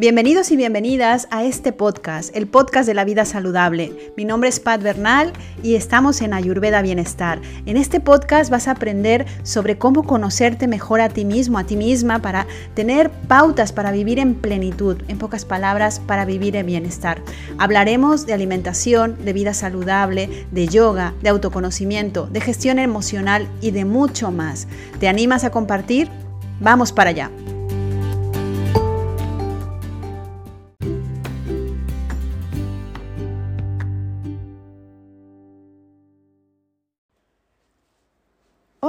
Bienvenidos y bienvenidas a este podcast, el podcast de la vida saludable. Mi nombre es Pat Bernal y estamos en Ayurveda Bienestar. En este podcast vas a aprender sobre cómo conocerte mejor a ti mismo, a ti misma, para tener pautas para vivir en plenitud, en pocas palabras, para vivir en bienestar. Hablaremos de alimentación, de vida saludable, de yoga, de autoconocimiento, de gestión emocional y de mucho más. ¿Te animas a compartir? Vamos para allá.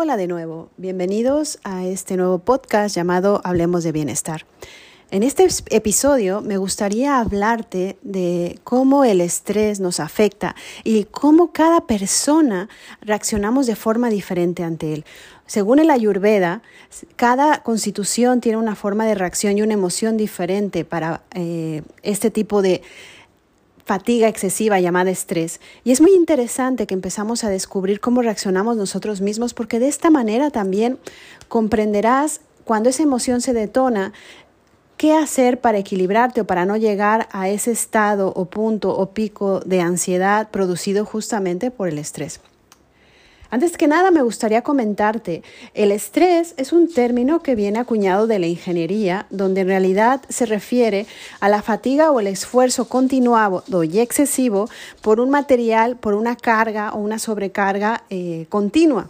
Hola de nuevo, bienvenidos a este nuevo podcast llamado Hablemos de Bienestar. En este episodio me gustaría hablarte de cómo el estrés nos afecta y cómo cada persona reaccionamos de forma diferente ante él. Según el Ayurveda, cada constitución tiene una forma de reacción y una emoción diferente para eh, este tipo de fatiga excesiva llamada estrés. Y es muy interesante que empezamos a descubrir cómo reaccionamos nosotros mismos porque de esta manera también comprenderás cuando esa emoción se detona, qué hacer para equilibrarte o para no llegar a ese estado o punto o pico de ansiedad producido justamente por el estrés. Antes que nada, me gustaría comentarte, el estrés es un término que viene acuñado de la ingeniería, donde en realidad se refiere a la fatiga o el esfuerzo continuado y excesivo por un material, por una carga o una sobrecarga eh, continua.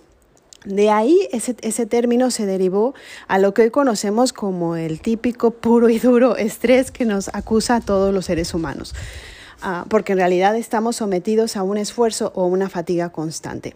De ahí ese, término se derivó a lo que hoy conocemos como el típico puro y duro estrés que nos acusa a todos los seres humanos, ah, porque en realidad estamos sometidos a un esfuerzo o una fatiga constante.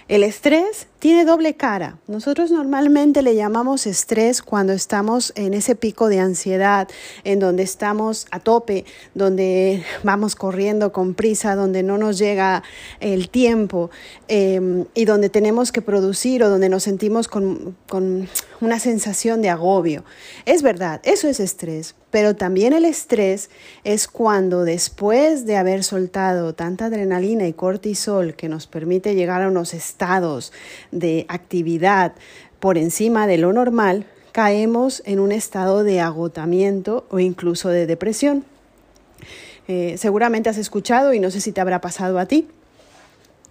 El estrés tiene doble cara. Nosotros normalmente le llamamos estrés cuando estamos en ese pico de ansiedad, en donde estamos a tope, donde vamos corriendo con prisa, donde no nos llega el tiempo em, y donde tenemos que producir o donde nos sentimos con, con una sensación de agobio. Es verdad, eso es estrés, pero también el estrés es cuando después de haber soltado tanta adrenalina y cortisol que nos permite llegar a unos estados de actividad por encima de lo normal, caemos en un estado de agotamiento o incluso de depresión. Eh, seguramente has escuchado, y no sé si te habrá pasado a ti,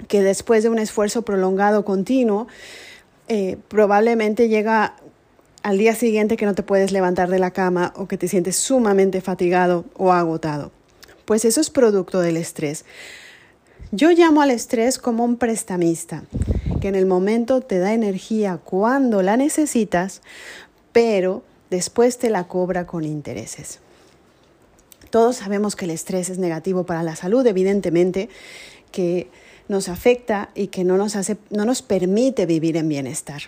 que después de un esfuerzo prolongado continuo, eh, probablemente llega al día siguiente que no te puedes levantar de la cama o que te sientes sumamente fatigado o agotado. Pues eso es producto del estrés. Yo llamo al estrés como un prestamista, que en el momento te da energía cuando la necesitas, pero después te la cobra con intereses. Todos sabemos que el estrés es negativo para la salud, evidentemente, que nos afecta y que no nos, hace, no nos permite vivir en bienestar.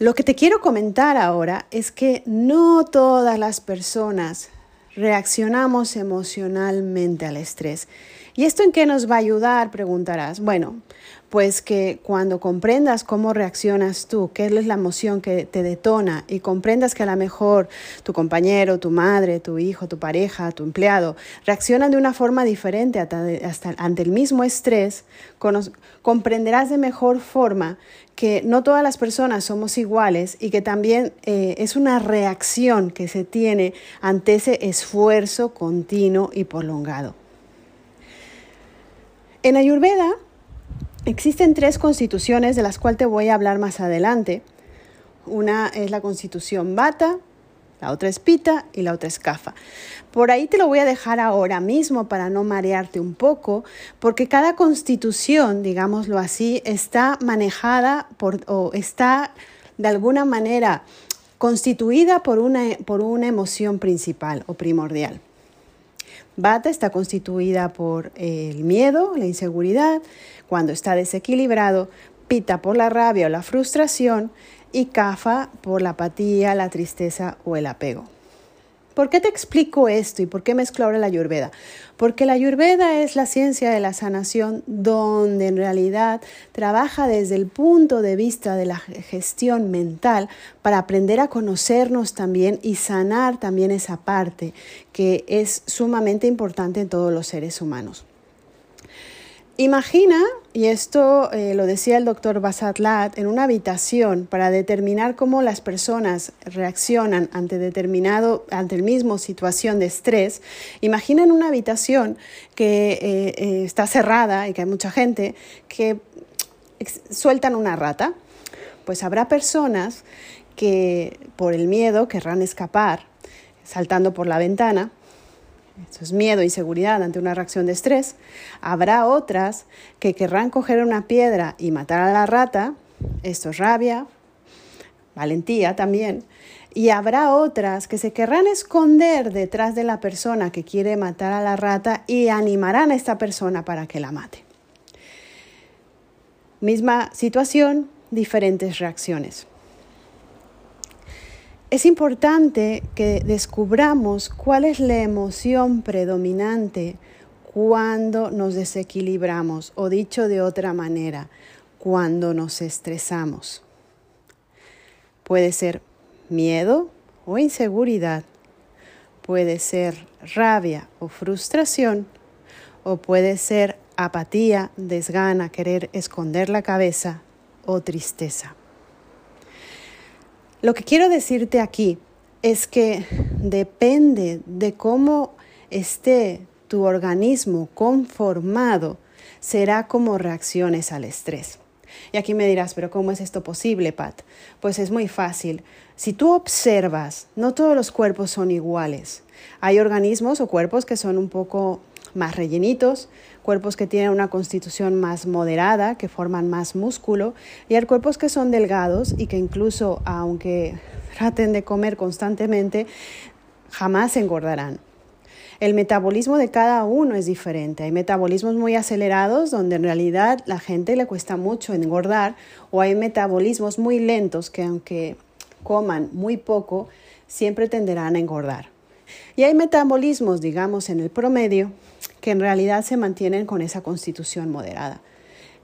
Lo que te quiero comentar ahora es que no todas las personas reaccionamos emocionalmente al estrés. ¿Y esto en qué nos va a ayudar? Preguntarás. Bueno, pues que cuando comprendas cómo reaccionas tú, qué es la emoción que te detona y comprendas que a lo mejor tu compañero, tu madre, tu hijo, tu pareja, tu empleado reaccionan de una forma diferente hasta, ante el mismo estrés, comprenderás de mejor forma que no todas las personas somos iguales y que también eh, es una reacción que se tiene ante ese esfuerzo continuo y prolongado. En Ayurveda, Existen tres constituciones de las cuales te voy a hablar más adelante. Una es la constitución Bata, la otra es Pita y la otra es Kafa. Por ahí te lo voy a dejar ahora mismo para no marearte un poco, porque cada constitución, digámoslo así, está manejada o está de alguna manera constituida por una, por una emoción principal o primordial. Bata está constituida por el miedo, la inseguridad, cuando está desequilibrado, Pita por la rabia o la frustración y Kafa por la apatía, la tristeza o el apego. ¿Por qué te explico esto y por qué mezclo ahora la ayurveda? Porque la ayurveda es la ciencia de la sanación donde en realidad trabaja desde el punto de vista de la gestión mental para aprender a conocernos también y sanar también esa parte que es sumamente importante en todos los seres humanos. Imagina, y esto eh, lo decía el doctor Basatlat, en una habitación para determinar cómo las personas reaccionan ante determinado, ante el mismo situación de estrés. Imagina en una habitación que eh, eh, está cerrada y que hay mucha gente que sueltan una rata. Pues habrá personas que por el miedo querrán escapar saltando por la ventana eso es miedo, inseguridad ante una reacción de estrés. Habrá otras que querrán coger una piedra y matar a la rata. Esto es rabia, valentía también. Y habrá otras que se querrán esconder detrás de la persona que quiere matar a la rata y animarán a esta persona para que la mate. Misma situación, diferentes reacciones. Es importante que descubramos cuál es la emoción predominante cuando nos desequilibramos o dicho de otra manera, cuando nos estresamos. Puede ser miedo o inseguridad, puede ser rabia o frustración, o puede ser apatía, desgana, querer esconder la cabeza o tristeza. Lo que quiero decirte aquí es que depende de cómo esté tu organismo conformado, será como reacciones al estrés. Y aquí me dirás, pero ¿cómo es esto posible, Pat? Pues es muy fácil. Si tú observas, no todos los cuerpos son iguales. Hay organismos o cuerpos que son un poco más rellenitos, cuerpos que tienen una constitución más moderada, que forman más músculo, y hay cuerpos que son delgados y que incluso, aunque traten de comer constantemente, jamás engordarán. El metabolismo de cada uno es diferente. Hay metabolismos muy acelerados donde en realidad la gente le cuesta mucho engordar o hay metabolismos muy lentos que aunque coman muy poco, siempre tenderán a engordar. Y hay metabolismos, digamos, en el promedio que en realidad se mantienen con esa constitución moderada.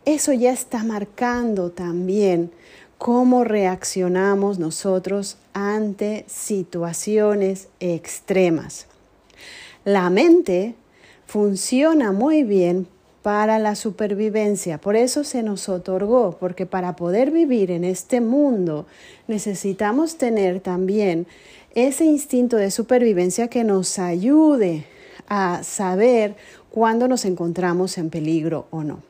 Eso ya está marcando también cómo reaccionamos nosotros ante situaciones extremas. La mente funciona muy bien para la supervivencia, por eso se nos otorgó, porque para poder vivir en este mundo necesitamos tener también ese instinto de supervivencia que nos ayude a saber cuándo nos encontramos en peligro o no.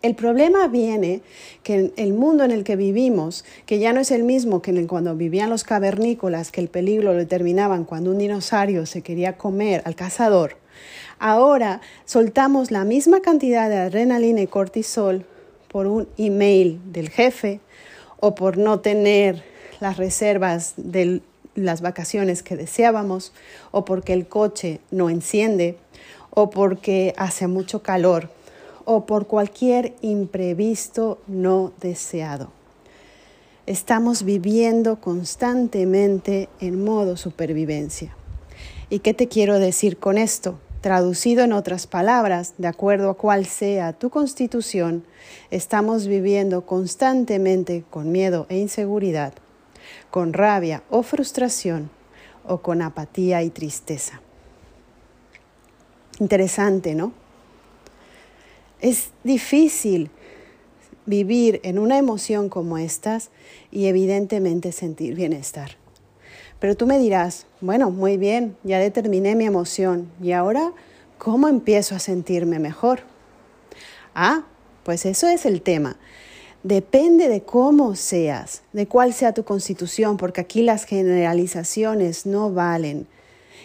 El problema viene que el mundo en el que vivimos, que ya no es el mismo que cuando vivían los cavernícolas, que el peligro lo determinaban cuando un dinosaurio se quería comer al cazador, ahora soltamos la misma cantidad de adrenalina y cortisol por un email del jefe o por no tener las reservas de las vacaciones que deseábamos o porque el coche no enciende o porque hace mucho calor o por cualquier imprevisto no deseado. Estamos viviendo constantemente en modo supervivencia. ¿Y qué te quiero decir con esto? Traducido en otras palabras, de acuerdo a cuál sea tu constitución, estamos viviendo constantemente con miedo e inseguridad, con rabia o frustración o con apatía y tristeza. Interesante, ¿no? Es difícil vivir en una emoción como estas y evidentemente sentir bienestar. Pero tú me dirás, bueno, muy bien, ya determiné mi emoción y ahora, ¿cómo empiezo a sentirme mejor? Ah, pues eso es el tema. Depende de cómo seas, de cuál sea tu constitución, porque aquí las generalizaciones no valen.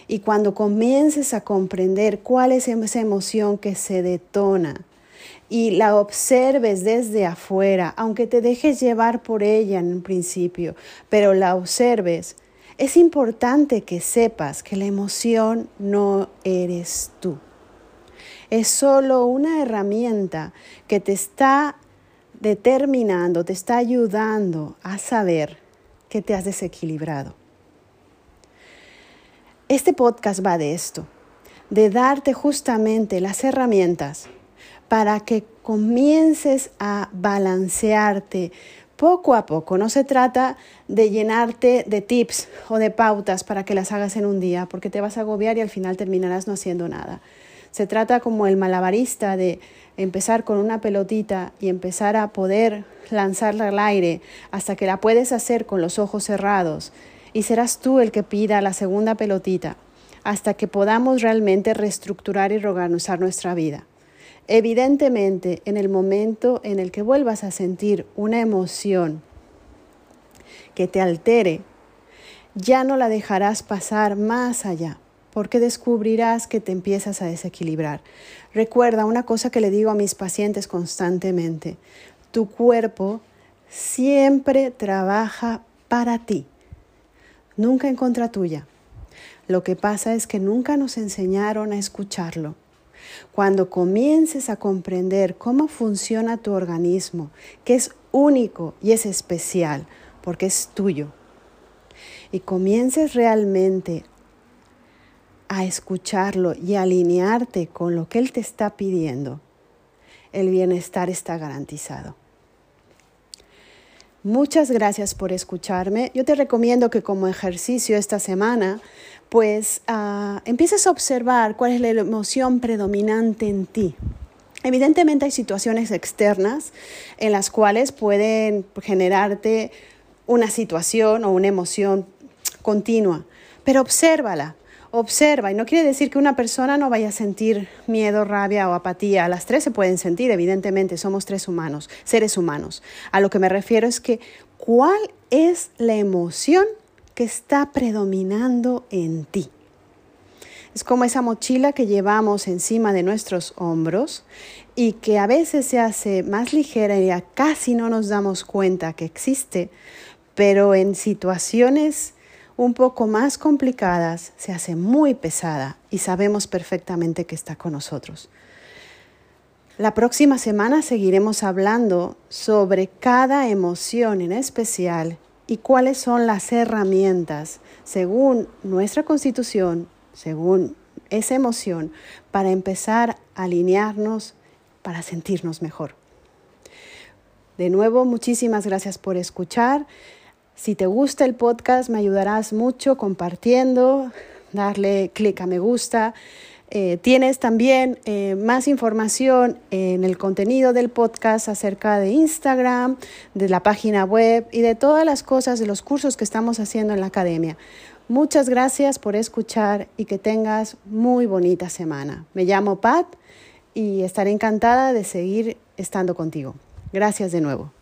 Y cuando comiences a comprender cuál es esa emoción que se detona y la observes desde afuera, aunque te dejes llevar por ella en un principio, pero la observes, es importante que sepas que la emoción no eres tú. Es solo una herramienta que te está determinando, te está ayudando a saber que te has desequilibrado. Este podcast va de esto, de darte justamente las herramientas para que comiences a balancearte poco a poco. No se trata de llenarte de tips o de pautas para que las hagas en un día, porque te vas a agobiar y al final terminarás no haciendo nada. Se trata como el malabarista de empezar con una pelotita y empezar a poder lanzarla al aire hasta que la puedes hacer con los ojos cerrados y serás tú el que pida la segunda pelotita hasta que podamos realmente reestructurar y reorganizar nuestra vida. Evidentemente, en el momento en el que vuelvas a sentir una emoción que te altere, ya no la dejarás pasar más allá, porque descubrirás que te empiezas a desequilibrar. Recuerda una cosa que le digo a mis pacientes constantemente, tu cuerpo siempre trabaja para ti, nunca en contra tuya. Lo que pasa es que nunca nos enseñaron a escucharlo. Cuando comiences a comprender cómo funciona tu organismo, que es único y es especial, porque es tuyo, y comiences realmente a escucharlo y alinearte con lo que Él te está pidiendo, el bienestar está garantizado. Muchas gracias por escucharme. Yo te recomiendo que como ejercicio esta semana, pues uh, empieces a observar cuál es la emoción predominante en ti. Evidentemente hay situaciones externas en las cuales pueden generarte una situación o una emoción continua, pero obsérvala, observa, y no quiere decir que una persona no vaya a sentir miedo, rabia o apatía. Las tres se pueden sentir, evidentemente, somos tres humanos, seres humanos. A lo que me refiero es que, ¿cuál es la emoción que está predominando en ti? Es como esa mochila que llevamos encima de nuestros hombros y que a veces se hace más ligera y ya casi no nos damos cuenta que existe, pero en situaciones un poco más complicadas, se hace muy pesada y sabemos perfectamente que está con nosotros. La próxima semana seguiremos hablando sobre cada emoción en especial y cuáles son las herramientas, según nuestra constitución, según esa emoción, para empezar a alinearnos, para sentirnos mejor. De nuevo, muchísimas gracias por escuchar. Si te gusta el podcast, me ayudarás mucho compartiendo, darle clic a me gusta. Eh, tienes también eh, más información en el contenido del podcast acerca de Instagram, de la página web y de todas las cosas, de los cursos que estamos haciendo en la academia. Muchas gracias por escuchar y que tengas muy bonita semana. Me llamo Pat y estaré encantada de seguir estando contigo. Gracias de nuevo.